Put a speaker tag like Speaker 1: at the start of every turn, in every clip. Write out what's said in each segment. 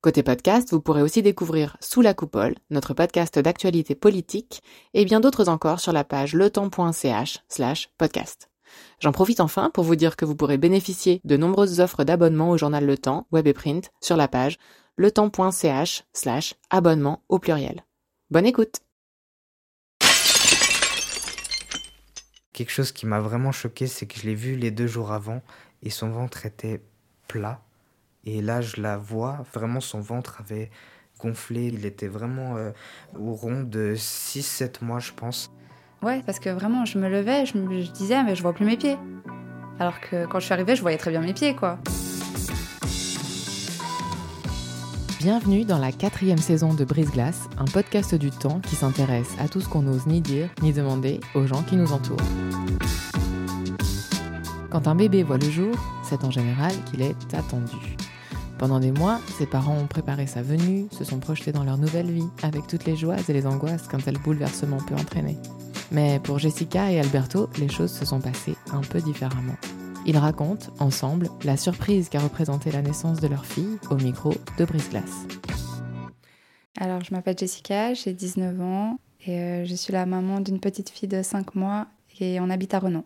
Speaker 1: Côté podcast, vous pourrez aussi découvrir Sous la coupole, notre podcast d'actualité politique, et bien d'autres encore sur la page letemps.ch slash podcast. J'en profite enfin pour vous dire que vous pourrez bénéficier de nombreuses offres d'abonnement au journal Le Temps, web et print, sur la page letemps.ch slash abonnement au pluriel. Bonne écoute
Speaker 2: Quelque chose qui m'a vraiment choqué, c'est que je l'ai vu les deux jours avant et son ventre était plat et là, je la vois, vraiment son ventre avait gonflé. Il était vraiment euh, au rond de 6-7 mois, je pense.
Speaker 3: Ouais, parce que vraiment, je me levais, je me disais, mais je vois plus mes pieds. Alors que quand je suis arrivée, je voyais très bien mes pieds, quoi.
Speaker 1: Bienvenue dans la quatrième saison de Brise Glace, un podcast du temps qui s'intéresse à tout ce qu'on n'ose ni dire ni demander aux gens qui nous entourent. Quand un bébé voit le jour, c'est en général qu'il est attendu. Pendant des mois, ses parents ont préparé sa venue, se sont projetés dans leur nouvelle vie, avec toutes les joies et les angoisses qu'un tel bouleversement peut entraîner. Mais pour Jessica et Alberto, les choses se sont passées un peu différemment. Ils racontent, ensemble, la surprise qu'a représenté la naissance de leur fille au micro de Brise Glace.
Speaker 3: Alors, je m'appelle Jessica, j'ai 19 ans et euh, je suis la maman d'une petite fille de 5 mois et on habite à Renan.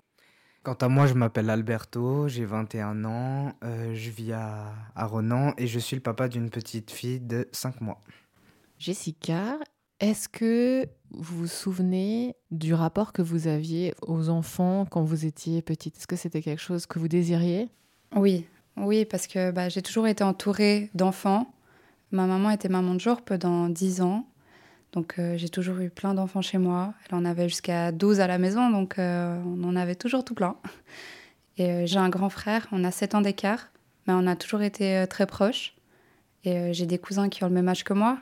Speaker 2: Quant à moi, je m'appelle Alberto, j'ai 21 ans, euh, je vis à, à Renan et je suis le papa d'une petite fille de 5 mois.
Speaker 1: Jessica, est-ce que vous vous souvenez du rapport que vous aviez aux enfants quand vous étiez petite? Est-ce que c'était quelque chose que vous désiriez?
Speaker 3: Oui, oui, parce que bah, j'ai toujours été entourée d'enfants. Ma maman était maman de jour pendant 10 ans donc euh, j'ai toujours eu plein d'enfants chez moi. Elle en avait jusqu'à 12 à la maison, donc euh, on en avait toujours tout plein. Et euh, j'ai un grand frère, on a 7 ans d'écart, mais on a toujours été très proches. Et j'ai des cousins qui ont le même âge que moi.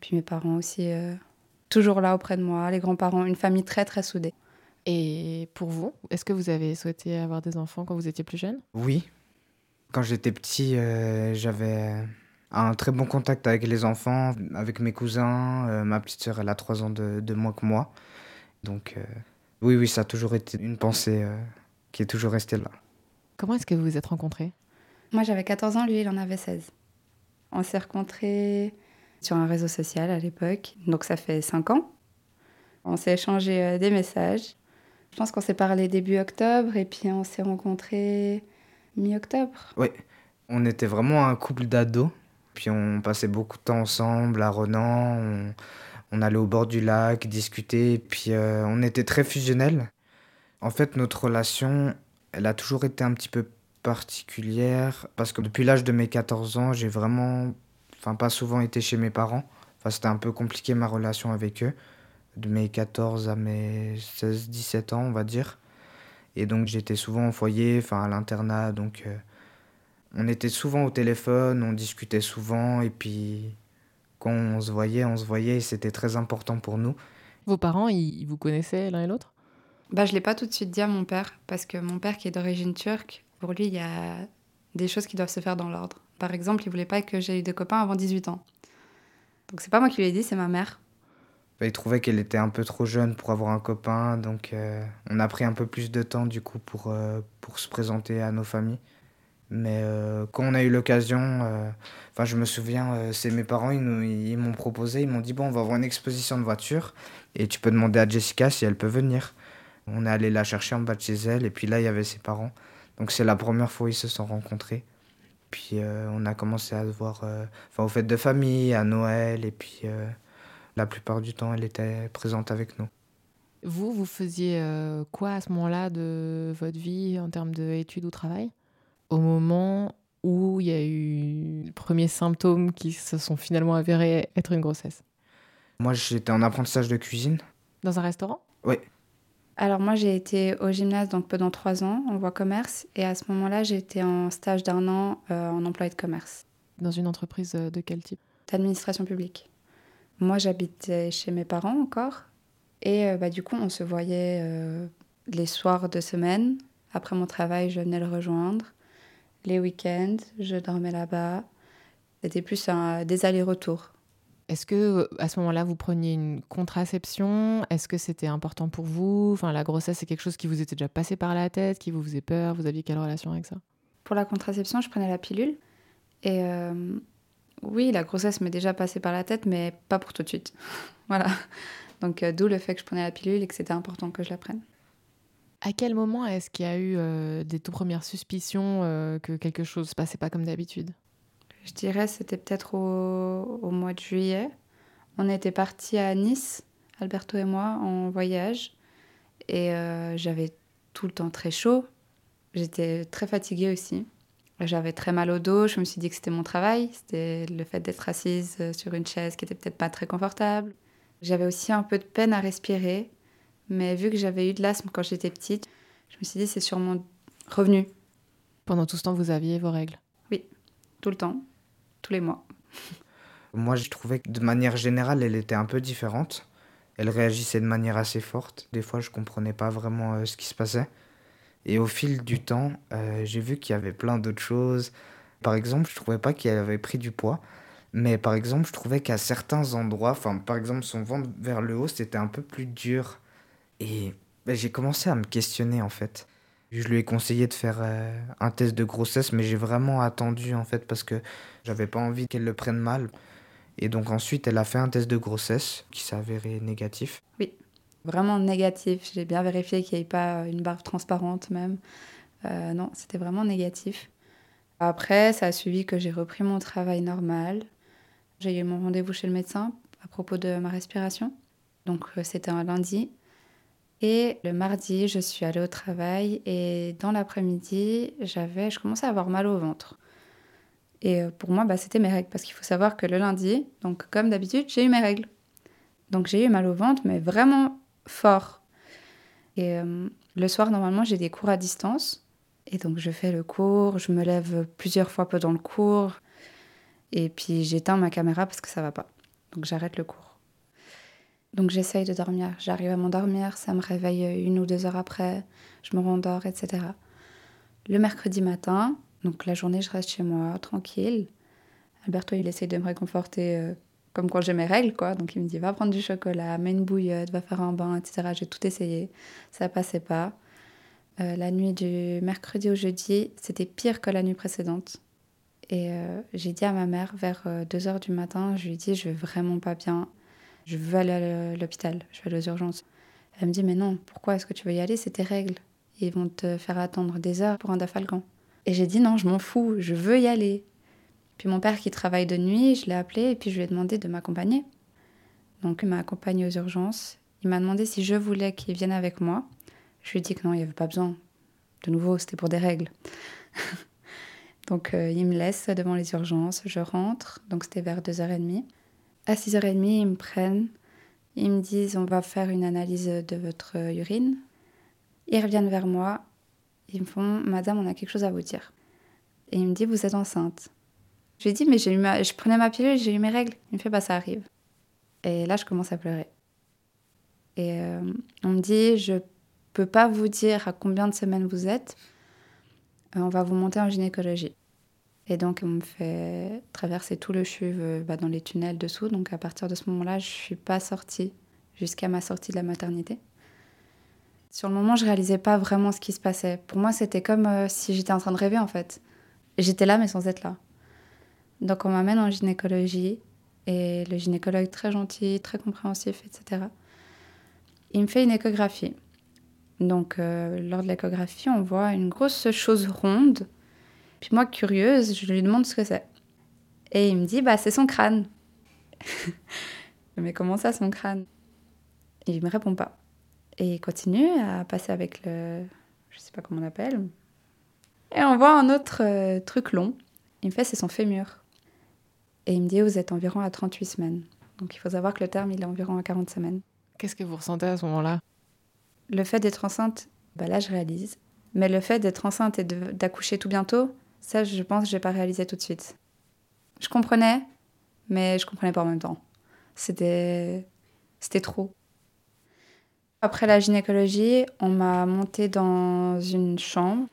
Speaker 3: Puis mes parents aussi, toujours là auprès de moi, les grands-parents, une famille très très soudée.
Speaker 1: Et pour vous, est-ce que vous avez souhaité avoir des enfants quand vous étiez plus jeune?
Speaker 2: Oui. Quand j'étais petit, j'avais un très bon contact avec les enfants, avec mes cousins. Euh, ma petite sœur, elle a trois ans de, de, moins que moi. Donc, euh, oui, oui, ça a toujours été une pensée euh, qui est toujours restée là.
Speaker 1: Comment est-ce que vous vous êtes rencontrés?
Speaker 3: Moi, j'avais 14 ans, lui, il en avait 16. On s'est rencontrés sur un réseau social à l'époque, donc ça fait 5 ans. On s'est échangé des messages. Je pense qu'on s'est parlé début octobre et puis on s'est rencontrés mi-octobre.
Speaker 2: Oui, on était vraiment un couple d'ados. Puis on passait beaucoup de temps ensemble à Renan, on, allait au bord du lac, discuter, puis euh, on était très fusionnels. En fait, notre relation, elle a toujours été un petit peu particulière, parce que depuis l'âge de mes 14 ans, j'ai vraiment, enfin pas souvent été chez mes parents. Enfin, c'était un peu compliqué ma relation avec eux, de mes 14 à mes 16-17 ans, on va dire. Et donc j'étais souvent au foyer, enfin à l'internat, donc... Euh, on était souvent au téléphone, on discutait souvent, et puis quand on se voyait, on se voyait, et c'était très important pour nous.
Speaker 1: Vos parents, ils vous connaissaient l'un et l'autre?
Speaker 3: Bah, Je ne l'ai pas tout de suite dit à mon père, parce que mon père, qui est d'origine turque, pour lui, il y a des choses qui doivent se faire dans l'ordre. Par exemple, il voulait pas que j'aie eu des copains avant 18 ans. Donc c'est pas moi qui lui ai dit, c'est ma mère.
Speaker 2: Bah, il trouvait qu'elle était un peu trop jeune pour avoir un copain, donc euh, on a pris un peu plus de temps du coup pour, euh, pour se présenter à nos familles. Mais euh, quand on a eu l'occasion, euh, enfin je me souviens, euh, c'est mes parents, ils, ils m'ont proposé, ils m'ont dit bon on va voir une exposition de voitures et tu peux demander à Jessica si elle peut venir. On est allé la chercher en bas de chez elle et puis là il y avait ses parents. Donc c'est la première fois où ils se sont rencontrés. Puis on a commencé à se voir enfin aux fêtes de famille, à Noël et puis la plupart du temps elle était présente avec nous.
Speaker 1: Vous, vous faisiez quoi à ce moment-là de votre vie en termes d'études ou travail? Au moment où il y a eu les premiers symptômes qui se sont finalement avérés être une grossesse
Speaker 2: Moi, j'étais en apprentissage de cuisine.
Speaker 1: Dans un restaurant?
Speaker 2: Oui.
Speaker 3: Alors moi, j'ai été au gymnase donc pendant trois ans en voie commerce et à ce moment-là, j'étais en stage d'un an euh, en employé de commerce.
Speaker 1: Dans une entreprise euh, de quel type?
Speaker 3: D'administration publique. Moi, j'habitais chez mes parents encore et euh, bah, du coup, on se voyait les soirs de semaine, après mon travail, je venais le rejoindre. Les week-ends, je dormais là-bas. C'était plus un, des allers-retours.
Speaker 1: Est-ce que euh, à ce moment-là, vous preniez une contraception? Est-ce que c'était important pour vous? Enfin, la grossesse, c'est quelque chose qui vous était déjà passé par la tête, qui vous faisait peur? Vous aviez quelle relation avec ça?
Speaker 3: Pour la contraception, je prenais la pilule. Et euh, oui, la grossesse m'est déjà passée par la tête, mais pas pour tout de suite. voilà. Donc, euh, d'où le fait que je prenais la pilule et que c'était important que je la prenne.
Speaker 1: À quel moment est-ce qu'il y a eu des tout premières suspicions que quelque chose se passait pas comme d'habitude?
Speaker 3: Je dirais c'était peut-être au, mois de juillet. On était partis à Nice, Alberto et moi, en voyage. Et euh, j'avais tout le temps très chaud. J'étais très fatiguée aussi. J'avais très mal au dos. Je me suis dit que c'était mon travail. C'était le fait d'être assise sur une chaise qui était peut-être pas très confortable. J'avais aussi un peu de peine à respirer. Mais vu que j'avais eu de l'asthme quand j'étais petite, je me suis dit c'est sûrement revenu.
Speaker 1: Pendant tout ce temps, vous aviez vos règles?
Speaker 3: Oui, tout le temps tous les mois.
Speaker 2: Moi, je trouvais que de manière générale, elle était un peu différente. Elle réagissait de manière assez forte. Des fois, je comprenais pas vraiment euh, ce qui se passait. Et au fil du temps, euh, j'ai vu qu'il y avait plein d'autres choses. Par exemple, je trouvais pas qu'elle avait pris du poids. Mais par exemple, je trouvais qu'à certains endroits, enfin, par exemple, son ventre vers le haut, c'était un peu plus dur. Et ben, j'ai commencé à me questionner, en fait. Je lui ai conseillé de faire euh, un test de grossesse, mais j'ai vraiment attendu en fait parce que j'avais pas envie qu'elle le prenne mal. Et donc ensuite, elle a fait un test de grossesse qui s'est avéré négatif.
Speaker 3: Oui, vraiment négatif. J'ai bien vérifié qu'il n'y ait pas une barre transparente même. Euh, non, c'était vraiment négatif. Après, ça a suivi que j'ai repris mon travail normal. J'ai eu mon rendez-vous chez le médecin à propos de ma respiration. Donc euh, c'était un lundi. Et le mardi, je suis allée au travail et dans l'après-midi, j'avais, je commençais à avoir mal au ventre. Et euh, pour moi, bah, c'était mes règles parce qu'il faut savoir que le lundi, donc comme d'habitude, j'ai eu mes règles. Donc j'ai eu mal au ventre, mais vraiment fort. Et euh, le soir, normalement, j'ai des cours à distance. Et donc je fais le cours, je me lève plusieurs fois pendant le cours. Et puis j'éteins ma caméra parce que ça va pas. Donc j'arrête le cours. Donc j'essaye de dormir. J'arrive à m'endormir, ça me réveille une ou deux heures après, je me rendors, etc. Le mercredi matin, donc la journée, je reste chez moi, tranquille. Alberto, il essaye de me réconforter euh, comme quand j'ai mes règles, quoi. Donc il me dit, va prendre du chocolat, mets une bouillotte, va faire un bain, etc. J'ai tout essayé, ça passait pas. Euh, la nuit du mercredi au jeudi, c'était pire que la nuit précédente. Et euh, j'ai dit à ma mère, vers 2 heures du matin, je lui ai dit, je vais vraiment pas bien je veux aller à l'hôpital, je vais aller aux urgences. Elle me dit, mais non, pourquoi est-ce que tu veux y aller? C'est tes règles. Ils vont te faire attendre des heures pour un dafalgan. Et j'ai dit, non, je m'en fous, je veux y aller. Puis mon père qui travaille de nuit, je l'ai appelé et puis je lui ai demandé de m'accompagner. Donc il m'a accompagné aux urgences. Il m'a demandé si je voulais qu'il vienne avec moi. Je lui ai dit que non, il n'y avait pas besoin. De nouveau, c'était pour des règles. donc euh, il me laisse devant les urgences, je rentre, donc c'était vers 2h30. À 6h30, ils me prennent. Ils me disent on va faire une analyse de votre urine. Ils reviennent vers moi. Ils me font Madame, on a quelque chose à vous dire. Et il me dit Vous êtes enceinte. Je lui dis Mais j'ai eu je prenais ma pilule, j'ai eu mes règles. Il me fait Bah, ça arrive. Et là, je commence à pleurer. Et euh, on me dit Je peux pas vous dire à combien de semaines vous êtes. Euh, on va vous monter en gynécologie. Et donc, on me fait traverser tout le chuve euh, bah, dans les tunnels dessous. Donc, à partir de ce moment-là, je ne suis pas sortie jusqu'à ma sortie de la maternité. Sur le moment, je réalisais pas vraiment ce qui se passait. Pour moi, c'était comme euh, si j'étais en train de rêver, en fait. J'étais là, mais sans être là. Donc, on m'amène en gynécologie. Et le gynécologue, très gentil, très compréhensif, etc. Il me fait une échographie. Donc, euh, lors de l'échographie, on voit une grosse chose ronde puis moi, curieuse, je lui demande ce que c'est. Et il me dit, bah, c'est son crâne. Mais comment ça, son crâne? Et il me répond pas. Et il continue à passer avec le. Je sais pas comment on appelle. Et on voit un autre euh, truc long. Il me fait, c'est son fémur. Et il me dit, vous êtes environ à 38 semaines. Donc il faut savoir que le terme, il est environ à 40 semaines.
Speaker 1: Qu'est-ce que vous ressentez à ce moment-là?
Speaker 3: Le fait d'être enceinte, bah là, je réalise. Mais le fait d'être enceinte et d'accoucher tout bientôt, ça, je pense que je n'ai pas réalisé tout de suite. Je comprenais, mais je comprenais pas en même temps. C'était, c'était trop. Après la gynécologie, on m'a monté dans une chambre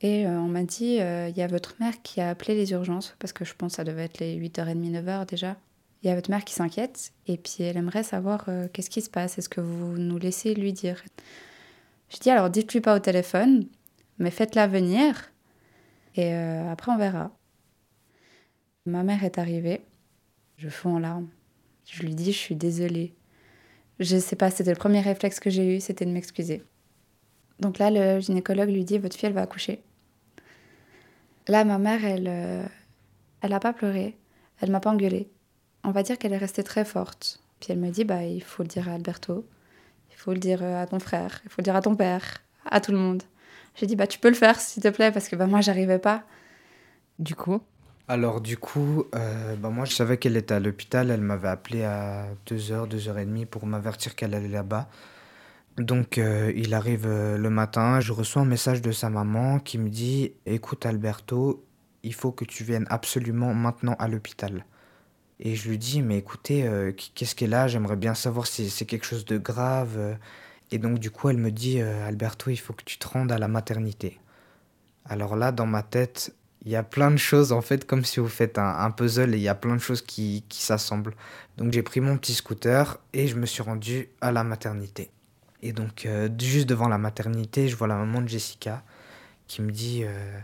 Speaker 3: et euh, on m'a dit euh, il y a votre mère qui a appelé les urgences, parce que je pense que ça devait être les 8h30, 9h déjà. Il y a votre mère qui s'inquiète et puis elle aimerait savoir euh, qu'est-ce qui se passe, est-ce que vous nous laissez lui dire? Je dis alors dites-lui pas au téléphone, mais faites-la venir et après on verra. Ma mère est arrivée, je fonds en larmes. Je lui dis je suis désolée. Je sais pas, c'était le premier réflexe que j'ai eu, c'était de m'excuser. Donc là, le gynécologue lui dit Votre fille, elle va accoucher. Là, ma mère, elle, euh, elle n'a pas pleuré, elle m'a pas engueulée. On va dire qu'elle est restée très forte. Puis elle me dit, bah, il faut le dire à Alberto, il faut le dire euh, à ton frère, il faut le dire à ton père, à tout le monde. J'ai dit, bah, tu peux le faire, s'il te plaît, parce que bah, moi, j'arrivais pas.
Speaker 1: Du coup?
Speaker 2: Alors, du coup, euh, bah, moi, je savais qu'elle était à l'hôpital. Elle m'avait appelé à 2h, 2h30 pour m'avertir qu'elle allait là-bas. Donc euh, il arrive euh, le matin, je reçois un message de sa maman qui me dit Écoute Alberto, il faut que tu viennes absolument maintenant à l'hôpital. Et je lui dis Mais écoutez, euh, qu'est-ce qu'elle a? J'aimerais bien savoir si c'est quelque chose de grave. Et donc du coup elle me dit Alberto, il faut que tu te rendes à la maternité. Alors là, dans ma tête, il y a plein de choses en fait, comme si vous faites un, puzzle et il y a plein de choses qui, qui s'assemblent. Donc j'ai pris mon petit scooter et je me suis rendu à la maternité. Et donc, euh, juste devant la maternité, je vois la maman de Jessica qui me dit euh,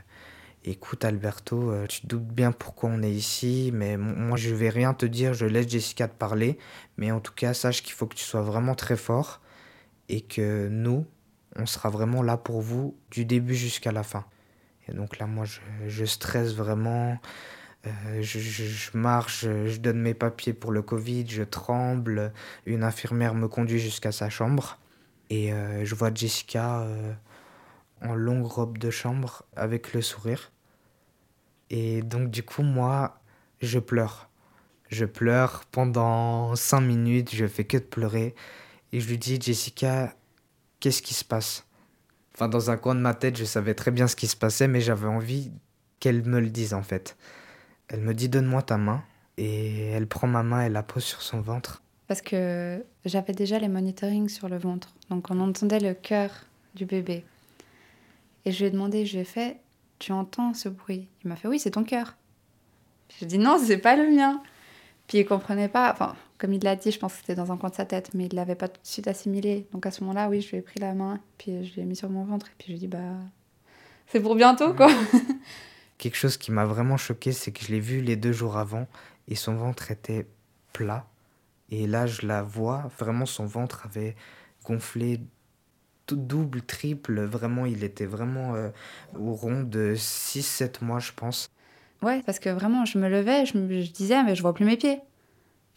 Speaker 2: Écoute, Alberto, euh, tu te doutes bien pourquoi on est ici, mais moi, je vais rien te dire, je laisse Jessica te parler. Mais en tout cas, sache qu'il faut que tu sois vraiment très fort et que nous, on sera vraiment là pour vous du début jusqu'à la fin. Et donc là, moi, je, stresse vraiment. je, je, marche, je donne mes papiers pour le Covid, je tremble. Une infirmière me conduit jusqu'à sa chambre. Et euh, je vois Jessica euh, en longue robe de chambre avec le sourire. Et donc du coup, moi, je pleure. Je pleure pendant cinq minutes, je fais que de pleurer. Et je lui dis, Jessica, qu'est-ce qui se passe? Enfin, dans un coin de ma tête, je savais très bien ce qui se passait, mais j'avais envie qu'elle me le dise en fait. Elle me dit, donne-moi ta main. Et elle prend ma main et la pose sur son ventre.
Speaker 3: Parce que j'avais déjà les monitorings sur le ventre. Donc on entendait le cœur du bébé. Et je lui ai demandé, je lui ai fait, tu entends ce bruit? Il m'a fait, oui, c'est ton cœur. J'ai dit, non, c'est pas le mien. Puis il comprenait pas, enfin, comme il l'a dit, je pense que c'était dans un coin de sa tête, mais il l'avait pas tout de suite assimilé. Donc à ce moment-là, oui, je lui ai pris la main, puis je l'ai mis sur mon ventre, et puis je lui ai dit, bah, c'est pour bientôt, quoi.
Speaker 2: Quelque chose qui m'a vraiment choqué, c'est que je l'ai vu les deux jours avant, et son ventre était plat. Et là, je la vois, vraiment, son ventre avait gonflé tout double, triple. Vraiment, il était vraiment euh, au rond de 6-7 mois, je pense.
Speaker 3: Ouais, parce que vraiment, je me levais, je, me, je disais, mais je vois plus mes pieds.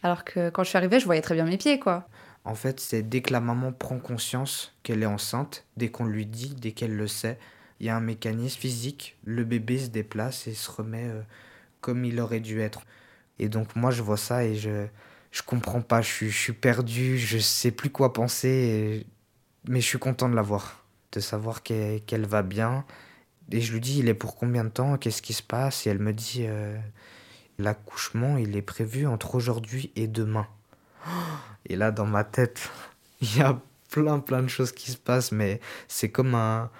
Speaker 3: Alors que quand je suis arrivée, je voyais très bien mes pieds, quoi.
Speaker 2: En fait, c'est dès que la maman prend conscience qu'elle est enceinte, dès qu'on lui dit, dès qu'elle le sait, il y a un mécanisme physique, le bébé se déplace et se remet euh, comme il aurait dû être. Et donc moi, je vois ça et je, je comprends pas, je suis, je suis perdu, je sais plus quoi penser, mais je suis content de la voir, de savoir qu'elle va bien. Et je lui dis, il est pour combien de temps? Qu'est-ce qui se passe? Et elle me dit, euh, l'accouchement, il est prévu entre aujourd'hui et demain. Et là, dans ma tête, il y a plein, plein de choses qui se passent, mais c'est comme un,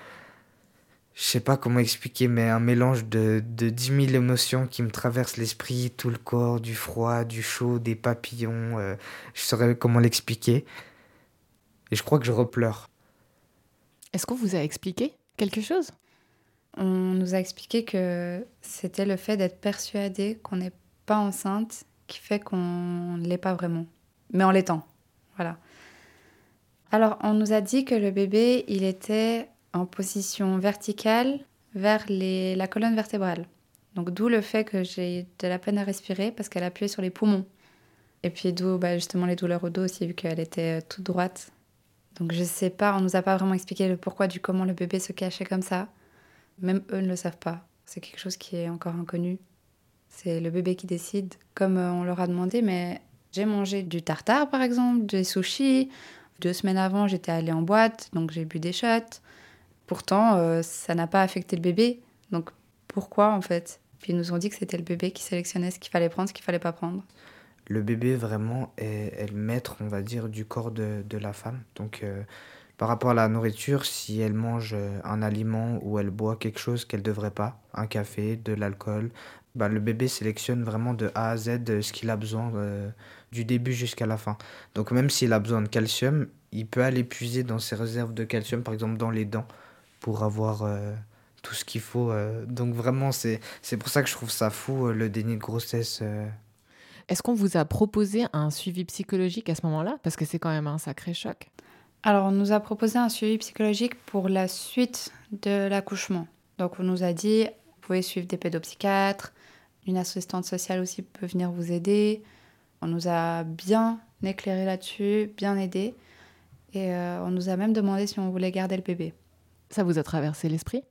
Speaker 2: je sais pas comment expliquer, mais un mélange de, de 10 000 émotions qui me traversent l'esprit, tout le corps, du froid, du chaud, des papillons. Euh, je saurais comment l'expliquer. Et je crois que je repleure.
Speaker 1: Est-ce qu'on vous a expliqué quelque chose?
Speaker 3: On nous a expliqué que c'était le fait d'être persuadé qu'on n'est pas enceinte qui fait qu'on ne l'est pas vraiment. Mais en l'étant. Voilà. Alors, on nous a dit que le bébé, il était en position verticale vers les, la colonne vertébrale. Donc d'où le fait que j'ai de la peine à respirer parce qu'elle appuyait sur les poumons. Et puis d'où bah, justement les douleurs au dos aussi vu qu'elle était euh, toute droite. Donc je sais pas, on nous a pas vraiment expliqué le pourquoi du comment le bébé se cachait comme ça. Même eux ne le savent pas. C'est quelque chose qui est encore inconnu. C'est le bébé qui décide, comme euh, on leur a demandé, mais j'ai mangé du tartare par exemple, des sushis. Deux semaines avant, j'étais allée en boîte, donc j'ai bu des shots. Pourtant, euh, ça n'a pas affecté le bébé. Donc pourquoi en fait? Puis ils nous ont dit que c'était le bébé qui sélectionnait ce qu'il fallait prendre, ce qu'il fallait pas prendre.
Speaker 2: le bébé vraiment est, le maître, on va dire, du corps de, de la femme. Donc euh, par rapport à la nourriture, si elle mange euh, un aliment ou elle boit quelque chose qu'elle ne devrait pas, un café, de l'alcool, bah, le bébé sélectionne vraiment de A à Z euh, ce qu'il a besoin euh, du début jusqu'à la fin. Donc même s'il a besoin de calcium, il peut aller puiser dans ses réserves de calcium, par exemple dans les dents, pour avoir tout ce qu'il faut. donc vraiment, c'est pour ça que je trouve ça fou, le déni de grossesse.
Speaker 1: Est-ce qu'on vous a proposé un suivi psychologique à ce moment-là? Parce que c'est quand même un sacré choc.
Speaker 3: Alors, on nous a proposé un suivi psychologique pour la suite de l'accouchement. Donc, on nous a dit, vous pouvez suivre des pédopsychiatres, une assistante sociale aussi peut venir vous aider. On nous a bien éclairé là-dessus, bien aidé. Et euh, on nous a même demandé si on voulait garder le bébé.
Speaker 1: Ça vous a traversé l'esprit?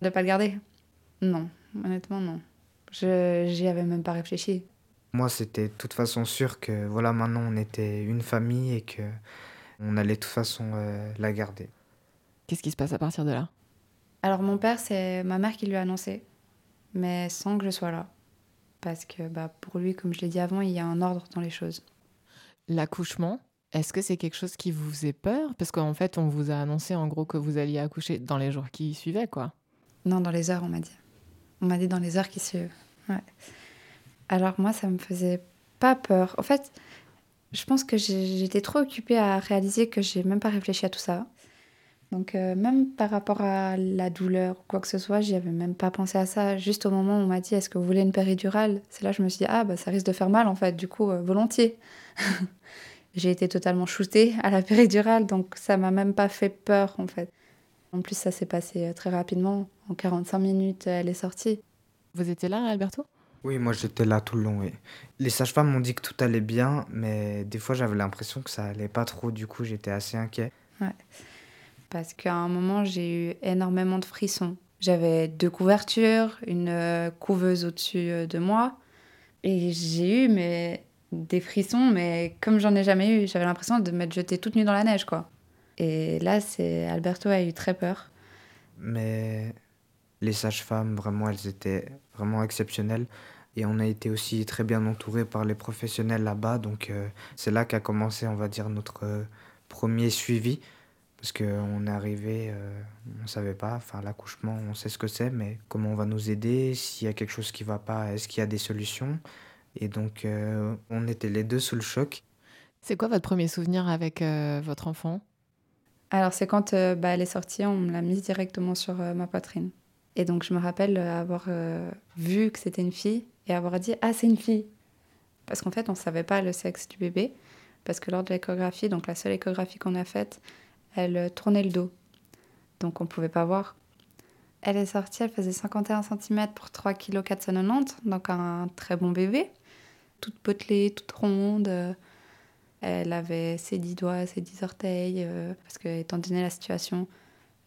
Speaker 3: De pas le garder? Non, honnêtement non. Je j'y avais même pas réfléchi.
Speaker 2: Moi, c'était de toute façon sûr que voilà, maintenant on était une famille et que on allait de toute façon euh, la garder.
Speaker 1: Qu'est-ce qui se passe à partir de là?
Speaker 3: Alors mon père, c'est ma mère qui lui a annoncé, mais sans que je sois là. Parce que bah, pour lui, comme je l'ai dit avant, il y a un ordre dans les choses.
Speaker 1: L'accouchement, est-ce que c'est quelque chose qui vous faisait peur? Parce qu'en fait, on vous a annoncé en gros que vous alliez accoucher dans les jours qui suivaient, quoi.
Speaker 3: Non, dans les heures, on m'a dit. On m'a dit dans les heures qui suivent. Ouais. Alors moi, ça me faisait pas peur. En fait, je pense que j'étais trop occupée à réaliser que j'ai même pas réfléchi à tout ça. Donc euh, même par rapport à la douleur ou quoi que ce soit, j'y avais même pas pensé à ça. Juste au moment où on m'a dit est-ce que vous voulez une péridurale, c'est là que je me suis dit ah bah ça risque de faire mal en fait, du coup euh, volontiers. j'ai été totalement shootée à la péridurale, donc ça m'a même pas fait peur en fait. En plus ça s'est passé euh, très rapidement, en 45 minutes elle est sortie.
Speaker 1: Vous étiez là Alberto?
Speaker 2: Oui, moi j'étais là tout le long, oui. Les sages-femmes m'ont dit que tout allait bien, mais des fois j'avais l'impression que ça allait pas trop, du coup j'étais assez inquiet.
Speaker 3: Ouais. Parce qu'à un moment j'ai eu énormément de frissons. J'avais deux couvertures, une euh, couveuse au-dessus euh, de moi, et j'ai eu mais, des frissons, mais comme j'en ai jamais eu, j'avais l'impression de m'être jetée toute nue dans la neige, quoi. Et là, c'est Alberto a eu très peur.
Speaker 2: Mais les sages-femmes, vraiment, elles étaient vraiment exceptionnelles. Et on a été aussi très bien entouré par les professionnels là-bas. Donc euh, c'est là qu'a commencé, on va dire, notre euh, premier suivi. Parce qu'on est arrivé, euh, on ne savait pas, enfin l'accouchement, on sait ce que c'est, mais comment on va nous aider, s'il y a quelque chose qui ne va pas, est-ce qu'il y a des solutions? Et donc on était les deux sous le choc.
Speaker 1: C'est quoi votre premier souvenir avec votre enfant?
Speaker 3: Alors c'est quand bah, elle est sortie, on me l'a mise directement sur ma poitrine. Et donc je me rappelle avoir vu que c'était une fille et avoir dit Ah, c'est une fille. Parce qu'en fait, on ne savait pas le sexe du bébé, parce que lors de l'échographie, donc la seule échographie qu'on a faite, elle euh, tournait le dos. Donc on ne pouvait pas voir. Elle est sortie, elle faisait 51 cm pour 3 kg 490, donc un très bon bébé. Toute potelée, toute ronde. Elle avait ses 10 doigts, ses 10 orteils, euh, parce que étant donné la situation,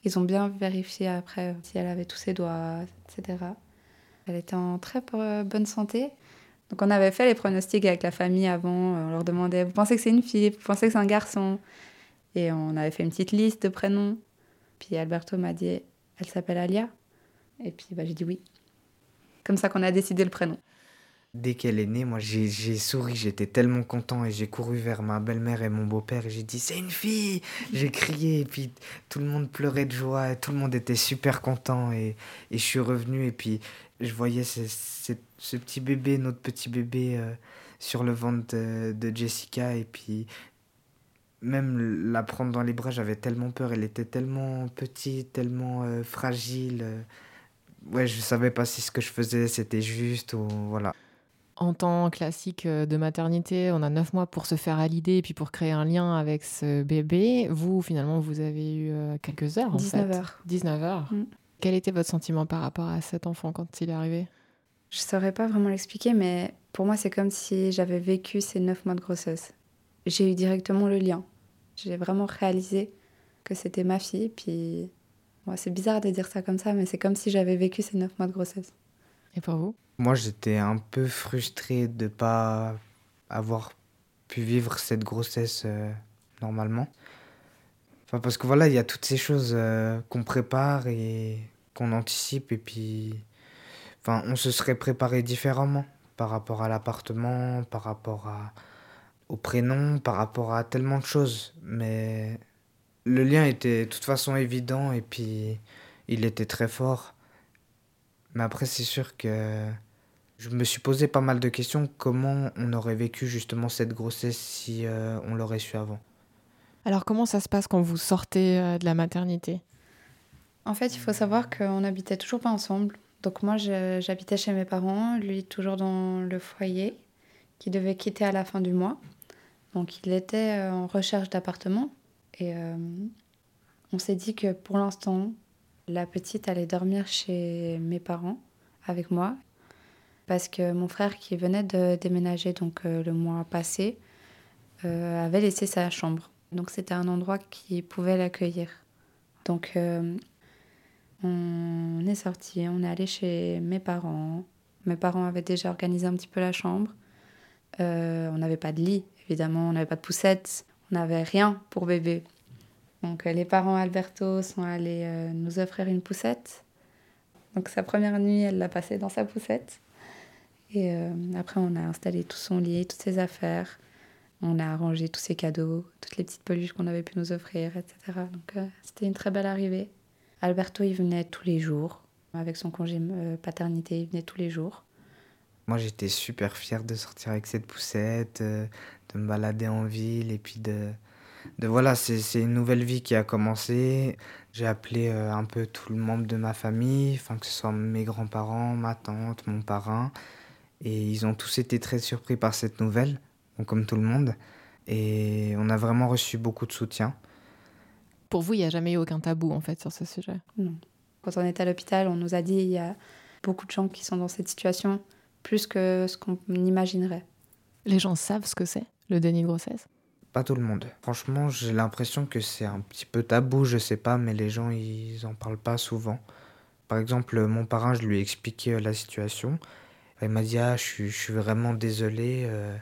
Speaker 3: ils ont bien vérifié après si elle avait tous ses doigts, etc. Elle était en très bonne santé. Donc on avait fait les pronostics avec la famille avant. On leur demandait, vous pensez que c'est une fille? Vous pensez que c'est un garçon Et on avait fait une petite liste de prénoms. Puis Alberto m'a dit, elle s'appelle Alia. Et puis bah, j'ai dit oui. Comme ça qu'on a décidé le prénom.
Speaker 2: Dès qu'elle est née, moi j'ai souri, j'étais tellement content et j'ai couru vers ma belle-mère et mon beau-père et j'ai dit c'est une fille J'ai crié et puis tout le monde pleurait de joie et tout le monde était super content et, et je suis revenu et puis je voyais ce, ce, petit bébé, notre petit bébé, euh, sur le ventre de, Jessica. Et puis, même la prendre dans les bras, j'avais tellement peur. Elle était tellement petite, tellement euh, fragile. Euh. ouais, je savais pas si ce que je faisais, c'était juste ou voilà.
Speaker 1: En temps classique de maternité, on a neuf mois pour se faire à l'idée et puis pour créer un lien avec ce bébé. Vous, finalement, vous avez eu quelques heures, en
Speaker 3: 19
Speaker 1: fait.
Speaker 3: heures.
Speaker 1: 19 heures. Mm. Quel était votre sentiment par rapport à cet enfant quand il est arrivé?
Speaker 3: Je saurais pas vraiment l'expliquer, mais pour moi, c'est comme si j'avais vécu ces neuf mois de grossesse. J'ai eu directement le lien. J'ai vraiment réalisé que c'était ma fille. Puis, moi, c'est bizarre de dire ça comme ça, mais c'est comme si j'avais vécu ces neuf mois de grossesse.
Speaker 2: Moi, j'étais un peu frustrée de pas avoir pu vivre cette grossesse euh, normalement. Enfin, parce que voilà, il y a toutes ces choses euh, qu'on prépare et qu'on anticipe, et puis. Enfin, on se serait préparé différemment. par rapport à l'appartement, par rapport à, au prénom, par rapport à tellement de choses. Mais le lien était de toute façon évident et puis il était très fort. Mais après, c'est sûr que je me suis posé pas mal de questions. Comment on aurait vécu justement cette grossesse si euh, on l'aurait su avant?
Speaker 1: Alors, comment ça se passe quand vous sortez euh, de la maternité?
Speaker 3: En fait, il faut savoir qu'on n'habitait toujours pas ensemble. Donc, moi, j'habitais chez mes parents, lui toujours dans le foyer, qui devait quitter à la fin du mois. Donc, il était euh, en recherche d'appartement. Et on s'est dit que pour l'instant, la petite allait dormir chez mes parents avec moi parce que mon frère qui venait de déménager donc euh, le mois passé euh, avait laissé sa chambre. Donc c'était un endroit qui pouvait l'accueillir. Donc euh, on est sorti, on est allé chez mes parents. Mes parents avaient déjà organisé un petit peu la chambre. on n'avait pas de lit, évidemment, on n'avait pas de poussette, on n'avait rien pour bébé. Donc euh, les parents Alberto sont allés euh, nous offrir une poussette. Donc sa première nuit, elle l'a passée dans sa poussette. Et euh, après, on a installé tout son lit, toutes ses affaires. On a arrangé tous ses cadeaux, toutes les petites peluches qu'on avait pu nous offrir, etc. Donc c'était une très belle arrivée. Alberto, il venait tous les jours. Avec son congé paternité, il venait tous les jours.
Speaker 2: Moi, j'étais super fier de sortir avec cette poussette, de me balader en ville et puis de, de voilà, c'est une nouvelle vie qui a commencé. J'ai appelé euh, un peu tout le monde de ma famille, enfin que ce soit mes grands-parents, ma tante, mon parrain. Et ils ont tous été très surpris par cette nouvelle, comme tout le monde. Et on a vraiment reçu beaucoup de soutien.
Speaker 1: Pour vous, il n'y a jamais eu aucun tabou en fait sur ce sujet?
Speaker 3: Non. Quand on était à l'hôpital, on nous a dit il y a beaucoup de gens qui sont dans cette situation, plus que ce qu'on imaginerait.
Speaker 1: Les gens savent ce que c'est, le déni de grossesse?
Speaker 2: Pas tout le monde. Franchement, j'ai l'impression que c'est un petit peu tabou, je sais pas, mais les gens, ils en parlent pas souvent. Par exemple, mon parrain, je lui ai expliqué euh, la situation. Il m'a dit Ah, je suis, vraiment désolé. Euh,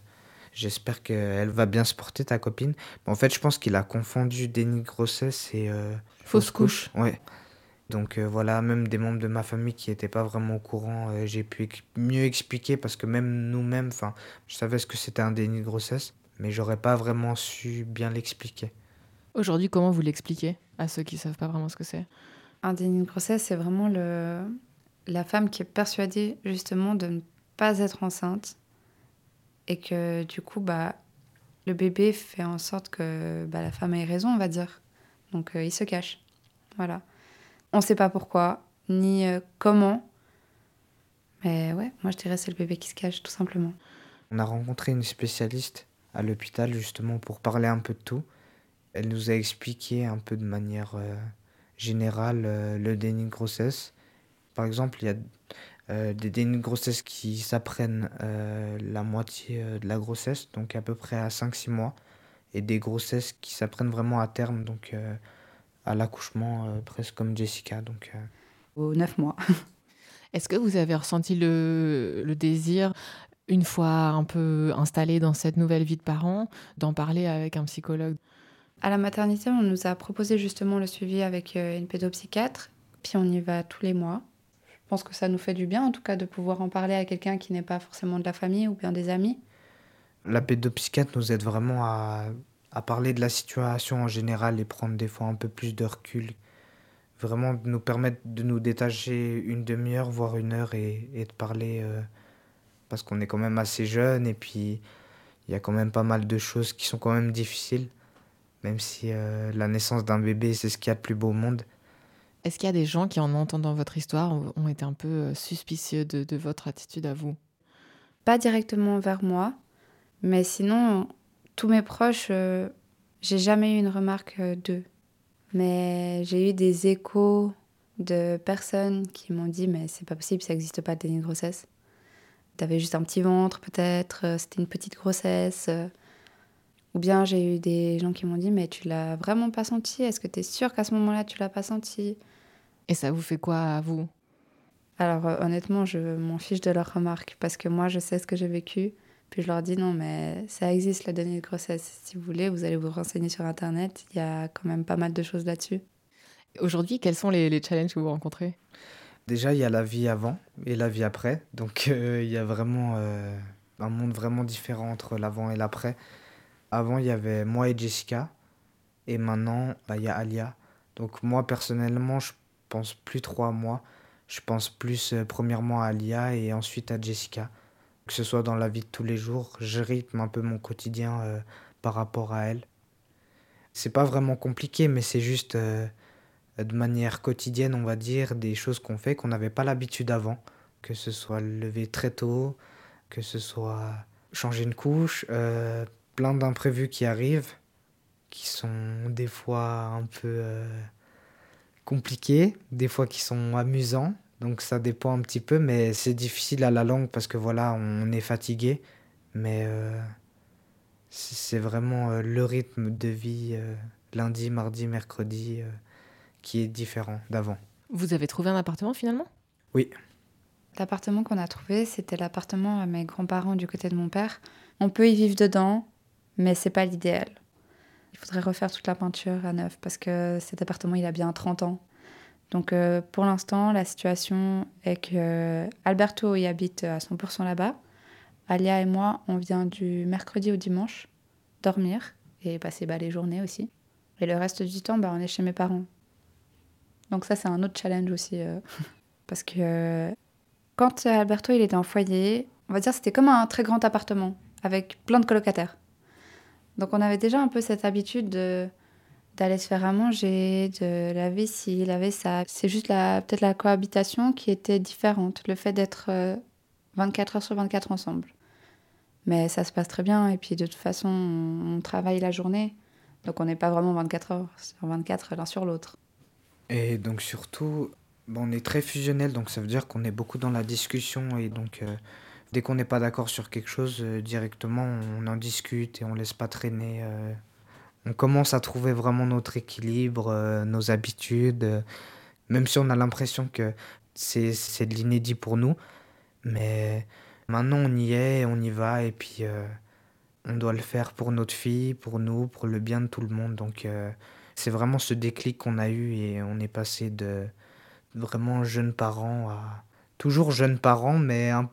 Speaker 2: j'espère qu'elle va bien se porter, ta copine. en fait, je pense qu'il a confondu déni de grossesse et euh,
Speaker 1: fausse couche.
Speaker 2: Ouais. Donc voilà, même des membres de ma famille qui n'étaient pas vraiment au courant, j'ai pu mieux expliquer parce que même nous-mêmes, enfin, je savais ce que c'était un déni de grossesse mais j'aurais pas vraiment su bien l'expliquer.
Speaker 1: Aujourd'hui, comment vous l'expliquez à ceux qui savent pas vraiment ce que c'est?
Speaker 3: Un déni de grossesse, c'est vraiment le... la femme qui est persuadée justement de ne pas être enceinte et que du coup, bah, le bébé fait en sorte que bah, la femme ait raison, on va dire. Donc euh, il se cache. Voilà. On ne sait pas pourquoi, ni euh, comment. Mais ouais, moi je dirais c'est le bébé qui se cache, tout simplement.
Speaker 2: On a rencontré une spécialiste à l'hôpital justement pour parler un peu de tout. Elle nous a expliqué un peu de manière euh, générale euh, le déni de grossesse. Par exemple, il y a euh, des dénis de grossesse qui s'apprennent la moitié de la grossesse, donc à peu près à 5-6 mois, et des grossesses qui s'apprennent vraiment à terme, donc à l'accouchement, presque comme Jessica. Donc,
Speaker 3: Aux 9 mois.
Speaker 1: Est-ce que vous avez ressenti le, le désir une fois un peu installé dans cette nouvelle vie de parents, d'en parler avec un psychologue
Speaker 3: À la maternité, on nous a proposé justement le suivi avec euh, une pédopsychiatre, puis on y va tous les mois. Je pense que ça nous fait du bien, en tout cas, de pouvoir en parler à quelqu'un qui n'est pas forcément de la famille ou bien des amis.
Speaker 2: La pédopsychiatre nous aide vraiment à, parler de la situation en général et prendre des fois un peu plus de recul. Vraiment nous permettre de nous détacher une demi-heure, voire une heure et, de parler. Euh, parce qu'on est quand même assez jeune et puis il y a quand même pas mal de choses qui sont quand même difficiles, même si euh, la naissance d'un bébé, c'est ce qu'il y a de plus beau au monde.
Speaker 1: Est-ce qu'il y a des gens qui, en entendant votre histoire, ont été un peu euh, suspicieux de, votre attitude à vous?
Speaker 3: Pas directement vers moi, mais sinon, tous mes proches, euh, j'ai jamais eu une remarque d'eux. Mais j'ai eu des échos de personnes qui m'ont dit mais c'est pas possible, ça n'existe pas de déni de grossesse. T'avais juste un petit ventre peut-être, euh, c'était une petite grossesse. Euh. Ou bien j'ai eu des gens qui m'ont dit mais tu l'as vraiment pas senti Est-ce que tu es sûr qu'à ce moment-là tu l'as pas senti?
Speaker 1: Et ça vous fait quoi à vous?
Speaker 3: Alors euh, honnêtement je m'en fiche de leurs remarques parce que moi je sais ce que j'ai vécu. Puis je leur dis non mais ça existe la donnée de grossesse. Si vous voulez vous allez vous renseigner sur internet. Il y a quand même pas mal de choses là-dessus.
Speaker 1: Aujourd'hui quels sont les, les challenges que vous rencontrez?
Speaker 2: Déjà, il y a la vie avant et la vie après. Donc, il y a vraiment un monde vraiment différent entre l'avant et l'après. Avant, il y avait moi et Jessica. Et maintenant, bah, il y a Alia. Donc moi, personnellement, je pense plus trop à moi. Je pense plus euh, premièrement à Alia et ensuite à Jessica. Que ce soit dans la vie de tous les jours, je rythme un peu mon quotidien euh, par rapport à elle. C'est pas vraiment compliqué, mais c'est juste euh, de manière quotidienne, on va dire, des choses qu'on fait qu'on n'avait pas l'habitude avant. Que ce soit lever très tôt, que ce soit changer une couche, plein d'imprévus qui arrivent qui sont des fois un peu euh, compliqués, des fois qui sont amusants. Donc ça dépend un petit peu, mais c'est difficile à la langue parce que voilà, on est fatigué. Mais euh, c'est vraiment euh, le rythme de vie lundi, mardi, mercredi qui est différent d'avant.
Speaker 1: Vous avez trouvé un appartement finalement?
Speaker 2: Oui.
Speaker 3: L'appartement qu'on a trouvé, c'était l'appartement à mes grands-parents du côté de mon père. On peut y vivre dedans, mais c'est pas l'idéal. Il faudrait refaire toute la peinture à neuf parce que cet appartement, il a bien 30 ans. Donc euh, pour l'instant, la situation est que Alberto y habite à 100% là-bas. Alia et moi, on vient du mercredi au dimanche dormir et passer bah, les journées aussi. Et le reste du temps, bah, on est chez mes parents. Donc ça, c'est un autre challenge aussi. Euh, parce que quand Alberto il était en foyer, on va dire c'était comme un très grand appartement avec plein de colocataires. Donc on avait déjà un peu cette habitude d'aller se faire à manger, de laver ci, laver ça. C'est juste peut-être la cohabitation qui était différente, le fait d'être 24 euh, heures sur 24 ensemble. Mais ça se passe très bien et puis de toute façon on, travaille la journée, donc on n'est pas vraiment 24 heures sur 24 l'un sur l'autre.
Speaker 2: Et donc surtout, on est très fusionnel, donc ça veut dire qu'on est beaucoup dans la discussion et donc euh, Dès qu'on n'est pas d'accord sur quelque chose, euh, directement, on en discute et on laisse pas traîner. Euh. on commence à trouver vraiment notre équilibre, nos habitudes, même si on a l'impression que c'est, c'est de l'inédit pour nous. Mais maintenant, on y est, on y va, et puis on doit le faire pour notre fille, pour nous, pour le bien de tout le monde. Donc c'est vraiment ce déclic qu'on a eu et on est passé de vraiment jeunes parents à toujours jeunes parents, mais un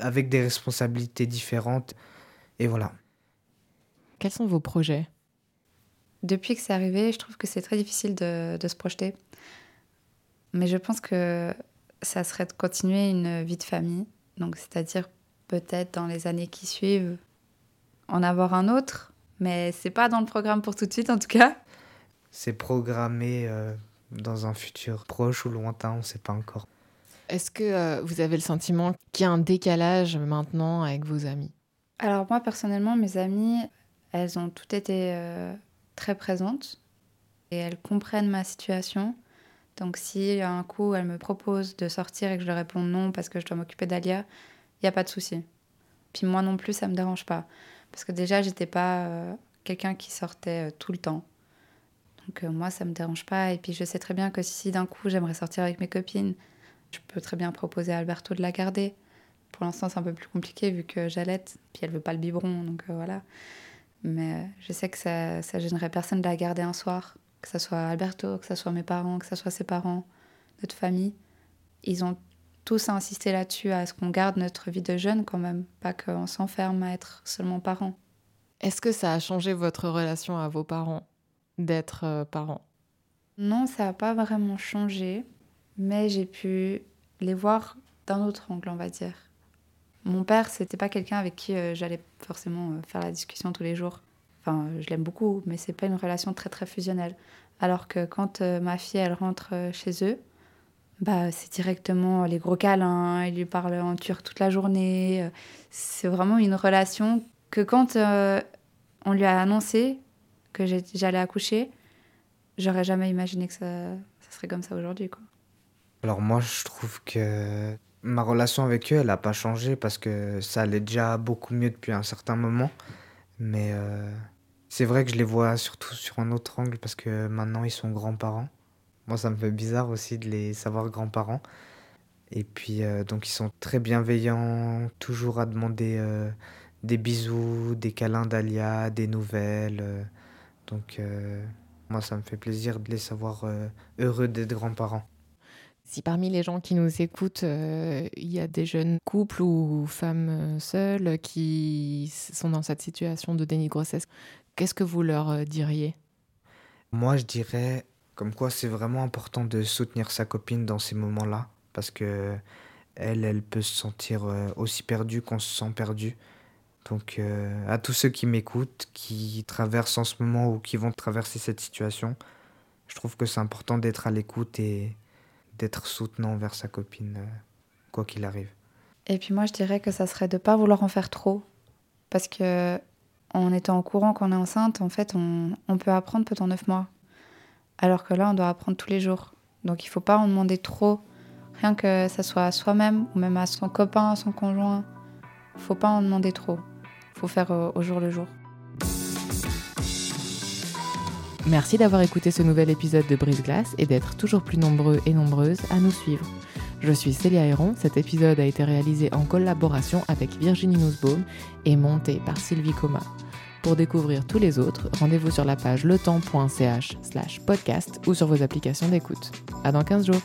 Speaker 2: avec des responsabilités différentes. Et voilà.
Speaker 1: Quels sont vos projets?
Speaker 3: Depuis que c'est arrivé, je trouve que c'est très difficile de, de, se projeter. Mais je pense que ça serait de continuer une vie de famille. Donc, c'est-à-dire peut-être dans les années qui suivent, en avoir un autre. Mais c'est pas dans le programme pour tout de suite, en tout cas.
Speaker 2: C'est programmé euh, dans un futur proche ou lointain, on ne sait pas encore.
Speaker 1: Est-ce que euh, vous avez le sentiment qu'il y a un décalage maintenant avec vos amis?
Speaker 3: Alors moi personnellement, mes amies, elles ont toutes été euh, très présentes et elles comprennent ma situation. Donc si un coup elles me proposent de sortir et que je leur réponds non parce que je dois m'occuper d'Alia, il n'y a pas de souci. Puis moi non plus, ça me dérange pas. Parce que déjà, j'étais pas euh, quelqu'un qui sortait tout le temps. Donc moi, ça me dérange pas. Et puis je sais très bien que si d'un coup j'aimerais sortir avec mes copines, je peux très bien proposer à Alberto de la garder. Pour l'instant, c'est un peu plus compliqué vu que j'allaite, puis elle veut pas le biberon, donc euh, voilà. Mais euh, je sais que ça, ça gênerait personne de la garder un soir, que ce soit Alberto, que ce soit mes parents, que ce soit ses parents, notre famille. Ils ont tous insisté là-dessus, à ce qu'on garde notre vie de jeune quand même, pas qu'on s'enferme à être seulement parents.
Speaker 1: Est-ce que ça a changé votre relation à vos parents, d'être euh, parents
Speaker 3: Non, ça n'a pas vraiment changé mais j'ai pu les voir d'un autre angle, on va dire. Mon père, c'était pas quelqu'un avec qui euh, j'allais forcément euh, faire la discussion tous les jours. Enfin, je l'aime beaucoup, mais c'est pas une relation très très fusionnelle. Alors que quand ma fille elle rentre chez eux, bah c'est directement les gros câlins, il lui parle en turc toute la journée. C'est vraiment une relation que quand on lui a annoncé que j'allais accoucher, j'aurais jamais imaginé que ça, serait comme ça aujourd'hui quoi.
Speaker 2: Alors moi, je trouve que ma relation avec eux, elle n'a pas changé parce que ça allait déjà beaucoup mieux depuis un certain moment. Mais euh, c'est vrai que je les vois surtout sur un autre angle parce que maintenant ils sont grands-parents. Moi, ça me fait bizarre aussi de les savoir grands-parents. Et puis, euh, donc, ils sont très bienveillants, toujours à demander euh, des bisous, des câlins d'Alia, des nouvelles. Donc, moi, ça me fait plaisir de les savoir heureux d'être grands-parents.
Speaker 1: Si parmi les gens qui nous écoutent, euh, il y a des jeunes couples ou femmes euh, seules qui sont dans cette situation de déni de grossesse, qu'est-ce que vous leur euh, diriez?
Speaker 2: Moi, je dirais comme quoi c'est vraiment important de soutenir sa copine dans ces moments-là, parce que elle, elle peut se sentir aussi perdue qu'on se sent perdu. Donc à tous ceux qui m'écoutent, qui traversent en ce moment ou qui vont traverser cette situation, je trouve que c'est important d'être à l'écoute et d'être soutenant vers sa copine, euh, quoi qu'il arrive.
Speaker 3: Et puis moi, je dirais que ça serait de pas vouloir en faire trop. Parce que en étant au courant qu'on est enceinte, en fait, on, on peut apprendre pendant neuf mois. Alors que là, on doit apprendre tous les jours. Donc il faut pas en demander trop. Rien que ça soit à soi-même ou même à son copain, à son conjoint. Faut pas en demander trop. Faire au jour le jour.
Speaker 1: Merci d'avoir écouté ce nouvel épisode de Brise Glace et d'être toujours plus nombreux et nombreuses à nous suivre. Je suis Célia Héron, cet épisode a été réalisé en collaboration avec Virginie Nussbaum et monté par Sylvie Coma. Pour découvrir tous les autres, rendez-vous sur la page letemps.ch slash podcast ou sur vos applications d'écoute. À dans 15 jours